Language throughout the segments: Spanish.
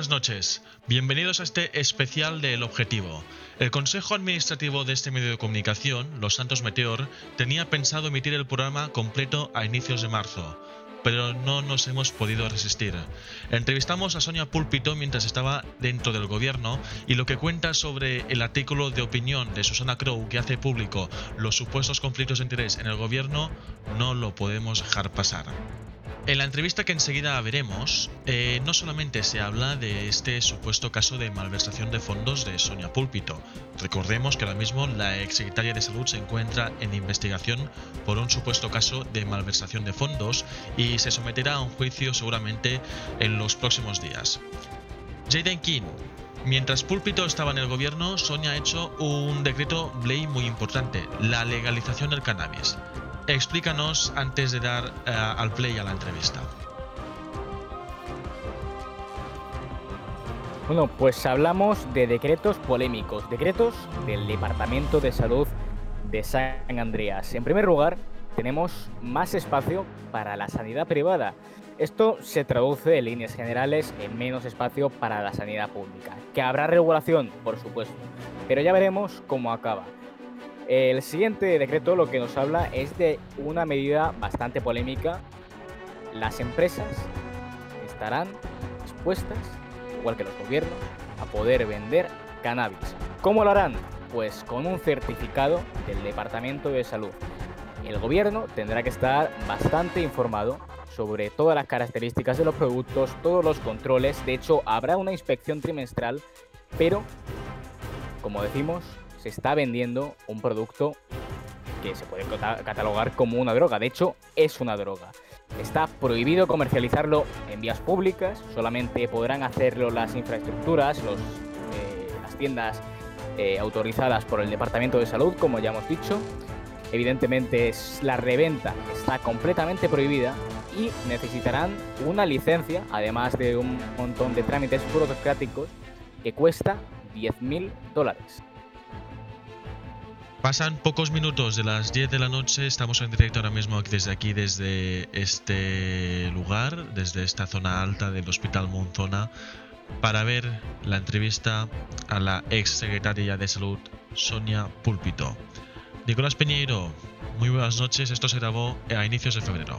buenas noches. Bienvenidos a este especial de El Objetivo. El Consejo Administrativo de este medio de comunicación, Los Santos Meteor, tenía pensado emitir el programa completo a inicios de marzo, pero no nos hemos podido resistir. Entrevistamos a Sonia Púlpito mientras estaba dentro del gobierno y lo que cuenta sobre el artículo de opinión de Susana Crow que hace público los supuestos conflictos de interés en el gobierno no lo podemos dejar pasar. En la entrevista que enseguida veremos, eh, no solamente se habla de este supuesto caso de malversación de fondos de Sonia Púlpito. Recordemos que ahora mismo la exsecretaria de Salud se encuentra en investigación por un supuesto caso de malversación de fondos y se someterá a un juicio seguramente en los próximos días. Jaden King. Mientras Púlpito estaba en el gobierno, Sonia ha hecho un decreto ley muy importante, la legalización del cannabis. Explícanos antes de dar eh, al play a la entrevista. Bueno, pues hablamos de decretos polémicos, decretos del Departamento de Salud de San Andreas. En primer lugar, tenemos más espacio para la sanidad privada. Esto se traduce en líneas generales en menos espacio para la sanidad pública. Que habrá regulación, por supuesto, pero ya veremos cómo acaba. El siguiente decreto lo que nos habla es de una medida bastante polémica. Las empresas estarán expuestas, igual que los gobiernos, a poder vender cannabis. ¿Cómo lo harán? Pues con un certificado del Departamento de Salud. El gobierno tendrá que estar bastante informado sobre todas las características de los productos, todos los controles. De hecho, habrá una inspección trimestral, pero, como decimos, se está vendiendo un producto que se puede catalogar como una droga. De hecho, es una droga. Está prohibido comercializarlo en vías públicas, solamente podrán hacerlo las infraestructuras, los, eh, las tiendas eh, autorizadas por el Departamento de Salud, como ya hemos dicho. Evidentemente, la reventa está completamente prohibida y necesitarán una licencia, además de un montón de trámites burocráticos, que cuesta 10.000 dólares. Pasan pocos minutos de las 10 de la noche, estamos en directo ahora mismo desde aquí, desde este lugar, desde esta zona alta del Hospital Monzona, para ver la entrevista a la ex secretaria de Salud, Sonia Púlpito. Nicolás Peñeiro, muy buenas noches, esto se grabó a inicios de febrero.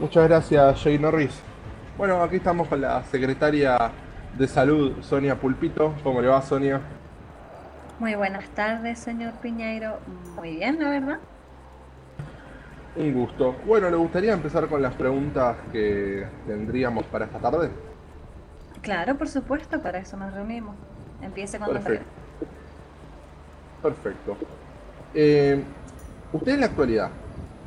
Muchas gracias, Jay Norris. Bueno, aquí estamos con la secretaria de Salud, Sonia Pulpito. ¿Cómo le va, Sonia? Muy buenas tardes, señor Piñeiro. Muy bien, la verdad. Un gusto. Bueno, ¿le gustaría empezar con las preguntas que tendríamos para esta tarde? Claro, por supuesto, para eso nos reunimos. Empiece cuando Perfecto. Perfecto. Eh, usted en la actualidad,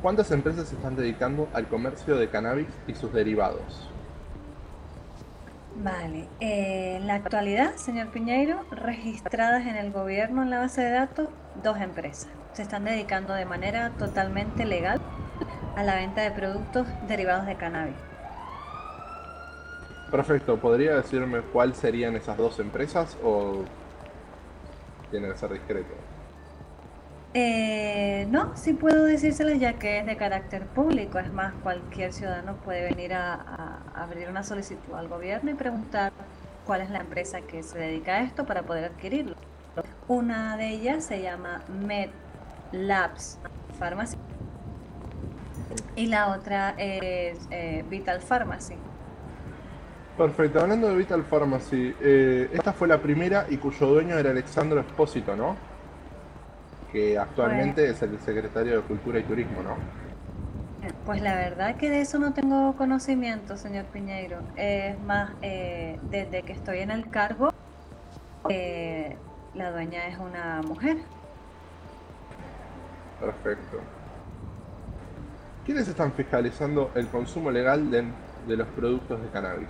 ¿cuántas empresas se están dedicando al comercio de cannabis y sus derivados? Vale. Eh, en la actualidad, señor Piñeiro, registradas en el gobierno en la base de datos dos empresas. Se están dedicando de manera totalmente legal a la venta de productos derivados de cannabis. Perfecto. ¿Podría decirme cuáles serían esas dos empresas o tiene que ser discreto? Eh, no, sí puedo decírseles ya que es de carácter público. Es más, cualquier ciudadano puede venir a, abrir una solicitud al gobierno y preguntar cuál es la empresa que se dedica a esto para poder adquirirlo. Una de ellas se llama Med Labs Pharmacy y la otra es eh, Vital Pharmacy. Perfecto, hablando de Vital Pharmacy, eh, esta fue la primera y cuyo dueño era Alexandro Espósito, ¿no? Que actualmente es el secretario de Cultura y Turismo, ¿no? Pues la verdad que de eso no tengo conocimiento, señor Piñeiro. Es más, eh, desde que estoy en el cargo, eh, la dueña es una mujer. Perfecto. ¿Quiénes están fiscalizando el consumo legal de, de los productos de cannabis?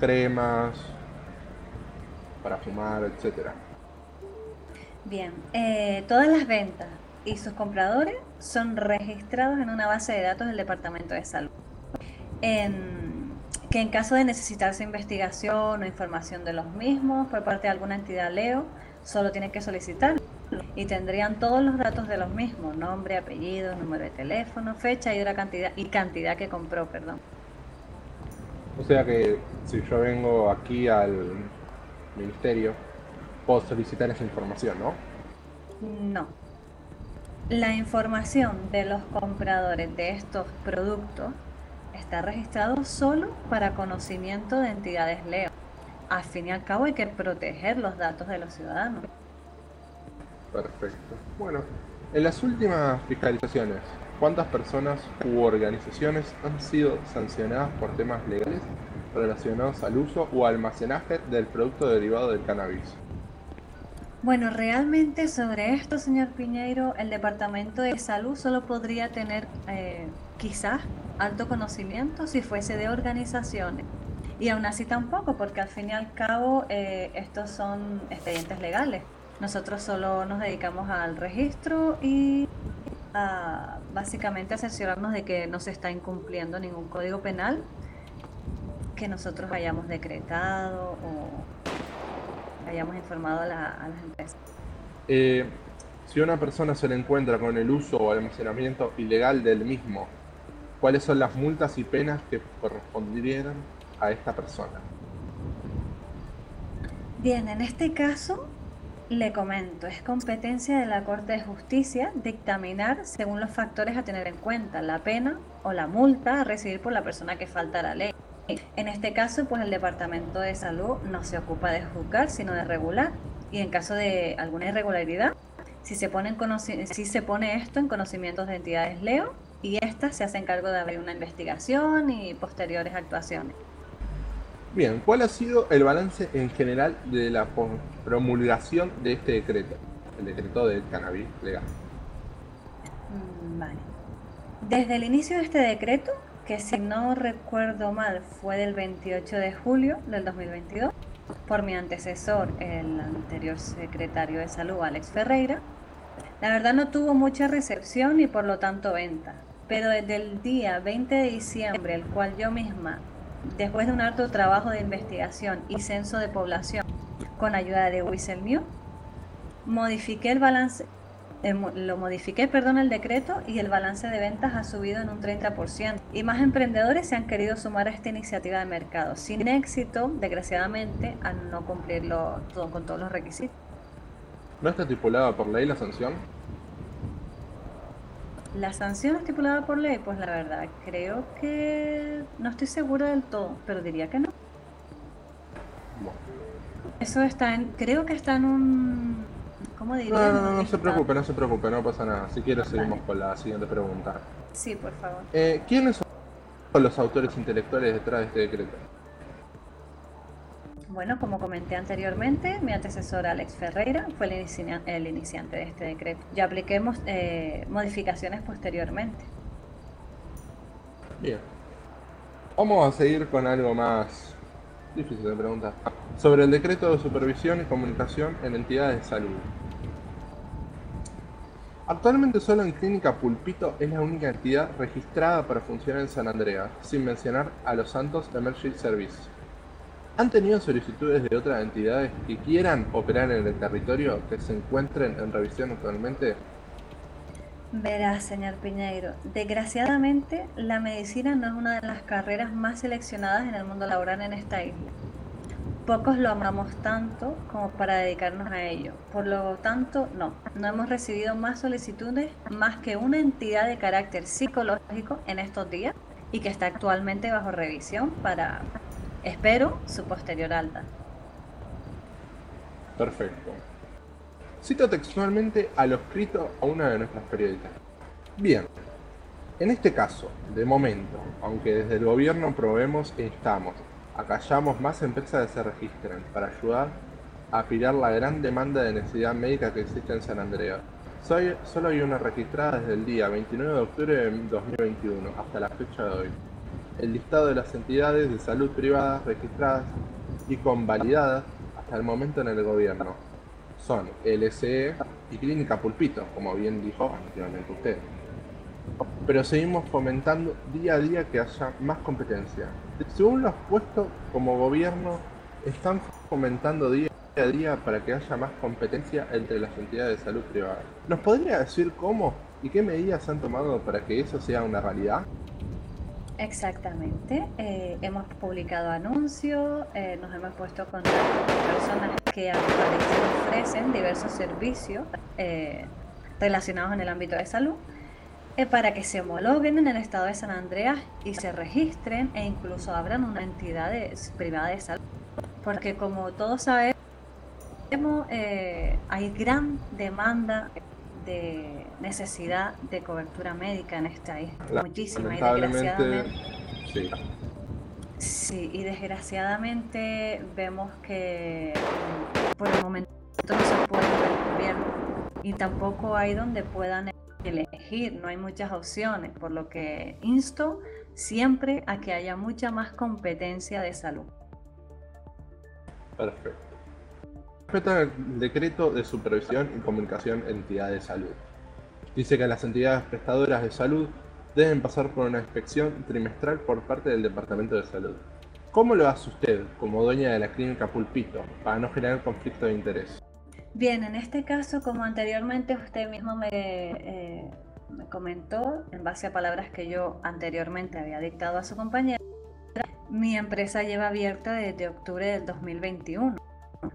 Cremas, para fumar, etcétera. Bien, eh, todas las ventas y sus compradores son registrados en una base de datos del Departamento de Salud. que en caso de necesitarse investigación o información de los mismos por parte de alguna entidad Leo, solo tiene que solicitarlo y tendrían todos los datos de los mismos, nombre, apellido, número de teléfono, fecha y, cantidad, y cantidad que compró, perdón. O sea que si yo vengo aquí al ministerio, puedo solicitar esa información, ¿no? No. La información de los compradores de estos productos está registrado solo para conocimiento de entidades Leo. Al fin y al cabo hay que proteger los datos de los ciudadanos. Perfecto. Bueno, en las últimas fiscalizaciones, ¿cuántas personas u organizaciones han sido sancionadas por temas legales relacionados al uso o almacenaje del producto derivado del cannabis? Bueno, realmente sobre esto, señor Piñeiro, el Departamento de Salud solo podría tener eh, quizás alto conocimiento si fuese de organizaciones. Y aún así tampoco, porque al fin y al cabo eh, estos son expedientes legales. Nosotros solo nos dedicamos al registro y a básicamente asegurarnos de que no se está incumpliendo ningún código penal que nosotros hayamos decretado o hayamos informado a, las empresas. Eh, si una persona se le encuentra con el uso o almacenamiento ilegal del mismo, ¿cuáles son las multas y penas que corresponderían a esta persona? Bien, en este caso le comento, es competencia de la Corte de Justicia dictaminar según los factores a tener en cuenta la pena o la multa a recibir por la persona que falta a la ley. En este caso, pues el Departamento de Salud no se ocupa de juzgar, sino de regular. Y en caso de alguna irregularidad, si se pone, si se pone esto en conocimientos de entidades Leo, y éstas se hacen cargo de abrir una investigación y posteriores actuaciones. Bien, ¿cuál ha sido el balance en general de la promulgación de este decreto? El decreto del cannabis legal. Mm, vale. Desde el inicio de este decreto, que si no recuerdo mal fue del 28 de julio del 2022, por mi antecesor, el anterior secretario de salud, Alex Ferreira, la verdad no tuvo mucha recepción y por lo tanto venta. Pero desde el día 20 de diciembre, el cual yo misma después de un harto trabajo de investigación y censo de población con ayuda de Whistle modifiqué el balance, eh, lo modifiqué, perdón, el decreto y el balance de ventas ha subido en un 30% y más emprendedores se han querido sumar a esta iniciativa de mercado, sin éxito, desgraciadamente, al no cumplirlo todo, con todos los requisitos. ¿No está estipulada por ley la sanción? La sanción estipulada por ley, pues la verdad, creo que no estoy segura del todo, pero diría que no. Eso está en, creo que está en un, ¿cómo diría? No, no, no, no se preocupe, no se preocupe, no pasa nada. Si quiere seguimos con la siguiente pregunta. Sí, por favor. Eh, ¿Quiénes son los autores intelectuales detrás de este decreto? Bueno, como comenté anteriormente, mi antecesor Alex Ferreira fue el, iniciante de este decreto. Yo apliqué eh, modificaciones posteriormente. Bien. Vamos a seguir con algo más difícil de preguntar. Sobre el decreto de supervisión y comunicación en entidades de salud. Actualmente solo en Clínica Pulpito es la única entidad registrada para funcionar en San Andrea, sin mencionar a los Santos Emergency Service. ¿Han tenido solicitudes de otras entidades que quieran operar en el territorio que se encuentren en revisión actualmente? Verá, señor Piñeiro, desgraciadamente la medicina no es una de las carreras más seleccionadas en el mundo laboral en esta isla. Pocos lo amamos tanto como para dedicarnos a ello. Por lo tanto, no, no hemos recibido más solicitudes más que una entidad de carácter psicológico en estos días y que está actualmente bajo revisión para Espero su posterior alta. Perfecto. Cito textualmente a lo escrito a una de nuestras periodistas. Bien, en este caso, de momento, aunque desde el gobierno probemos e instamos acallamos más empresas que se registren para ayudar a apilar la gran demanda de necesidad médica que existe en San Andrea. solo hay una registrada desde el día 29 de octubre de 2021 hasta la fecha de hoy el listado de las entidades de salud privadas registradas y convalidadas hasta el momento en el gobierno. Son LSE y Clínica Pulpito, como bien dijo anteriormente usted. Pero seguimos fomentando día a día que haya más competencia. Según lo puesto como gobierno, están fomentando día a día para que haya más competencia entre las entidades de salud privadas. ¿Nos podría decir cómo y qué medidas han tomado para que eso sea una realidad? Exactamente. Eh, hemos publicado anuncios, eh, nos hemos puesto con personas que ofrecen diversos servicios eh, relacionados en el ámbito de salud para que se homologuen en el estado de San Andreas y se registren e incluso abran una entidad privada de salud. Porque como todos sabemos, hay gran demanda de necesidad de cobertura médica en esta isla. Muchísima y desgraciadamente. Sí. Sí, y desgraciadamente vemos que mm, por el momento no se puede ver el gobierno y tampoco hay donde puedan elegir, no hay muchas opciones, por lo que insto siempre a que haya mucha más competencia de salud. Perfecto. Respecto al decreto de supervisión y comunicación entidad de salud. Dice que las entidades prestadoras de salud deben pasar por una inspección trimestral por parte del Departamento de Salud. ¿Cómo lo hace usted como dueña de la clínica Pulpito para no generar conflicto de interés? Bien, en este caso, como anteriormente usted mismo me, eh, me comentó, en base a palabras que yo anteriormente había dictado a su compañera, mi empresa lleva abierta desde octubre del 2021.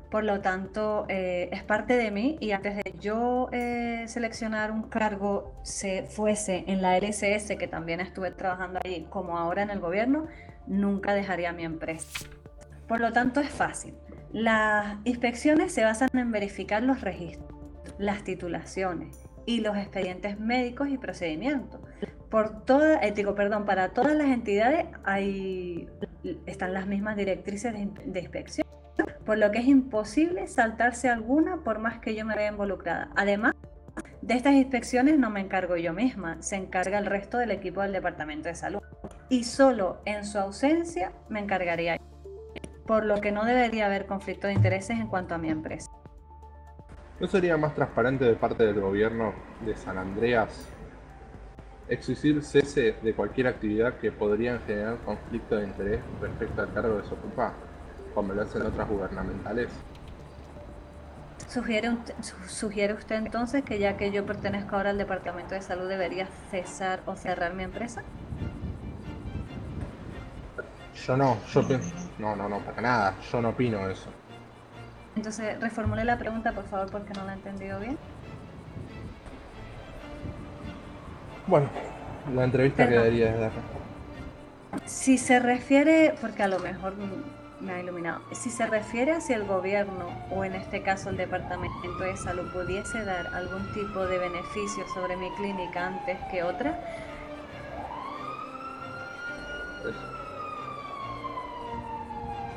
Por lo tanto, eh, es parte de mí y antes de yo eh, seleccionar un cargo, se fuese en la LSS, que también estuve trabajando allí, como ahora en el gobierno, nunca dejaría mi empresa. Por lo tanto, es fácil. Las inspecciones se basan en verificar los registros, las titulaciones y los expedientes médicos y procedimientos. Por toda, eh, perdón, para todas las entidades hay, están las mismas directrices de inspección por lo que es imposible saltarse alguna por más que yo me vea involucrada. Además, de estas inspecciones no me encargo yo misma, se encarga el resto del equipo del Departamento de Salud. Y solo en su ausencia me encargaría yo, por lo que no debería haber conflicto de intereses en cuanto a mi empresa. ¿No sería más transparente de parte del gobierno de San Andreas exigir cese de cualquier actividad que podría generar conflicto de interés respecto al cargo de su ocupa? como lo hacen otras gubernamentales. ¿Sugiere, ¿Sugiere usted entonces que ya que yo pertenezco ahora al Departamento de Salud debería cesar o cerrar mi empresa? Yo no, yo no, no, no, para nada, yo no opino eso. Entonces, reformule la pregunta, por favor, porque no la he entendido bien. Bueno, la entrevista quedaría desde acá. Si se refiere, porque a lo mejor me ha iluminado. Si se refiere a si el gobierno, o en este caso el Departamento de Salud, pudiese dar algún tipo de beneficio sobre mi clínica antes que otra.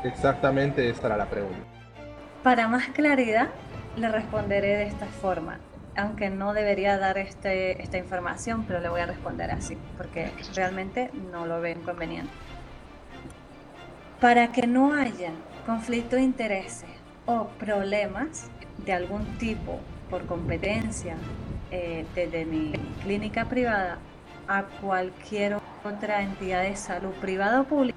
Exactamente esa era la pregunta. Para más claridad, le responderé de esta forma. Aunque no debería dar este, esta información, pero le voy a responder así, porque realmente no lo veo inconveniente. Para que no haya conflicto de intereses o problemas de algún tipo por competencia eh, desde mi clínica privada a cualquier otra entidad de salud privada o pública,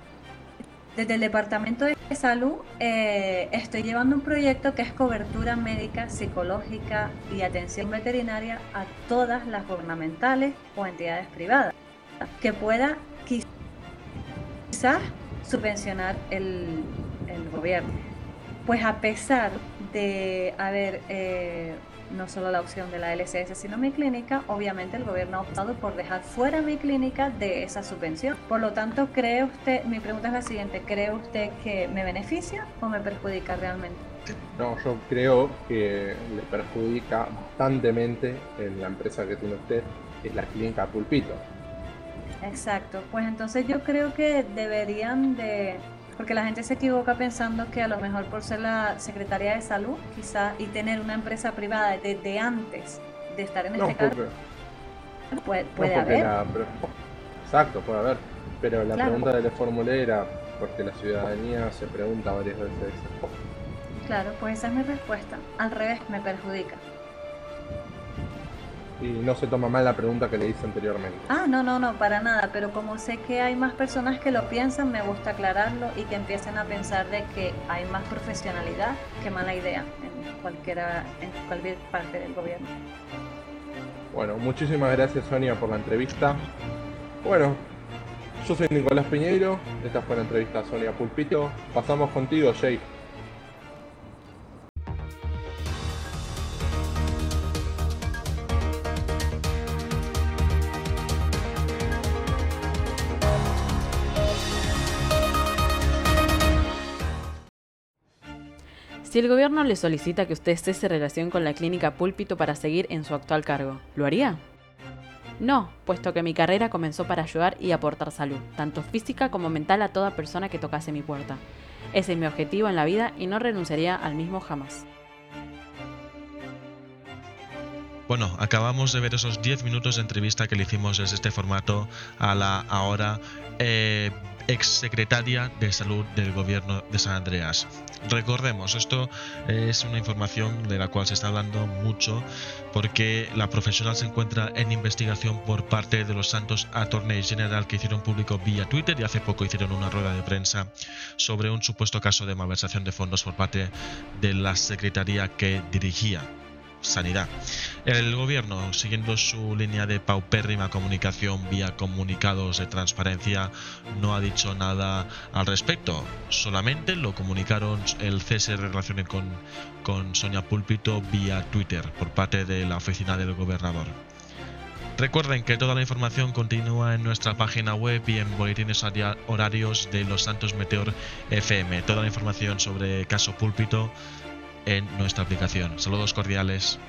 desde el Departamento de Salud eh, estoy llevando un proyecto que es cobertura médica, psicológica y atención veterinaria a todas las gubernamentales o entidades privadas, que pueda quizás subvencionar el, gobierno. Pues a pesar de haber eh, no solo la opción de la LCS, sino mi clínica, obviamente el gobierno ha optado por dejar fuera mi clínica de esa subvención. Por lo tanto, ¿cree usted, mi pregunta es la siguiente, ¿cree usted que me beneficia o me perjudica realmente? No, yo creo que le perjudica bastantemente en la empresa que tiene usted, que es la clínica Pulpito. Exacto, pues entonces yo creo que deberían de, porque la gente se equivoca pensando que a lo mejor por ser la Secretaría de Salud, quizá, y tener una empresa privada desde antes de estar en este cargo, puede, puede haber. exacto, puede haber, pero la pregunta de la formulé era porque la ciudadanía se pregunta varias veces. Claro, pues esa es mi respuesta. Al revés, me perjudica y no se toma mal la pregunta que le hice anteriormente. Ah, no, no, no, para nada, pero como sé que hay más personas que lo piensan, me gusta aclararlo y que empiecen a pensar de que hay más profesionalidad que mala idea en cualquiera en cualquier parte del gobierno. Bueno, muchísimas gracias Sonia por la entrevista. Bueno, Yo soy Nicolás Piñeiro, esta fue la entrevista a Sonia Pulpito. Pasamos contigo, Jay. Si el gobierno le solicita que usted cese relación con la clínica Púlpito para seguir en su actual cargo, ¿lo haría? No, puesto que mi carrera comenzó para ayudar y aportar salud, tanto física como mental a toda persona que tocase mi puerta. Ese es mi objetivo en la vida y no renunciaría al mismo jamás. Bueno, acabamos de ver esos 10 minutos de entrevista que le hicimos desde este formato a la ahora eh, exsecretaria de salud del gobierno de San Andreas. Recordemos, esto es una información de la cual se está hablando mucho porque la profesional se encuentra en investigación por parte de los Santos Attorney General que hicieron público vía Twitter y hace poco hicieron una rueda de prensa sobre un supuesto caso de malversación de fondos por parte de la secretaría que dirigía sanidad. El gobierno, siguiendo su línea de paupérrima comunicación vía comunicados de transparencia, no ha dicho nada al respecto. Solamente lo comunicaron el cese de relación con, con Sonia Púlpito vía Twitter por parte de la oficina del gobernador. Recuerden que toda la información continúa en nuestra página web y en boletines horarios de Los Santos Meteor FM. Toda la información sobre caso Púlpito en nuestra aplicación. Saludos cordiales.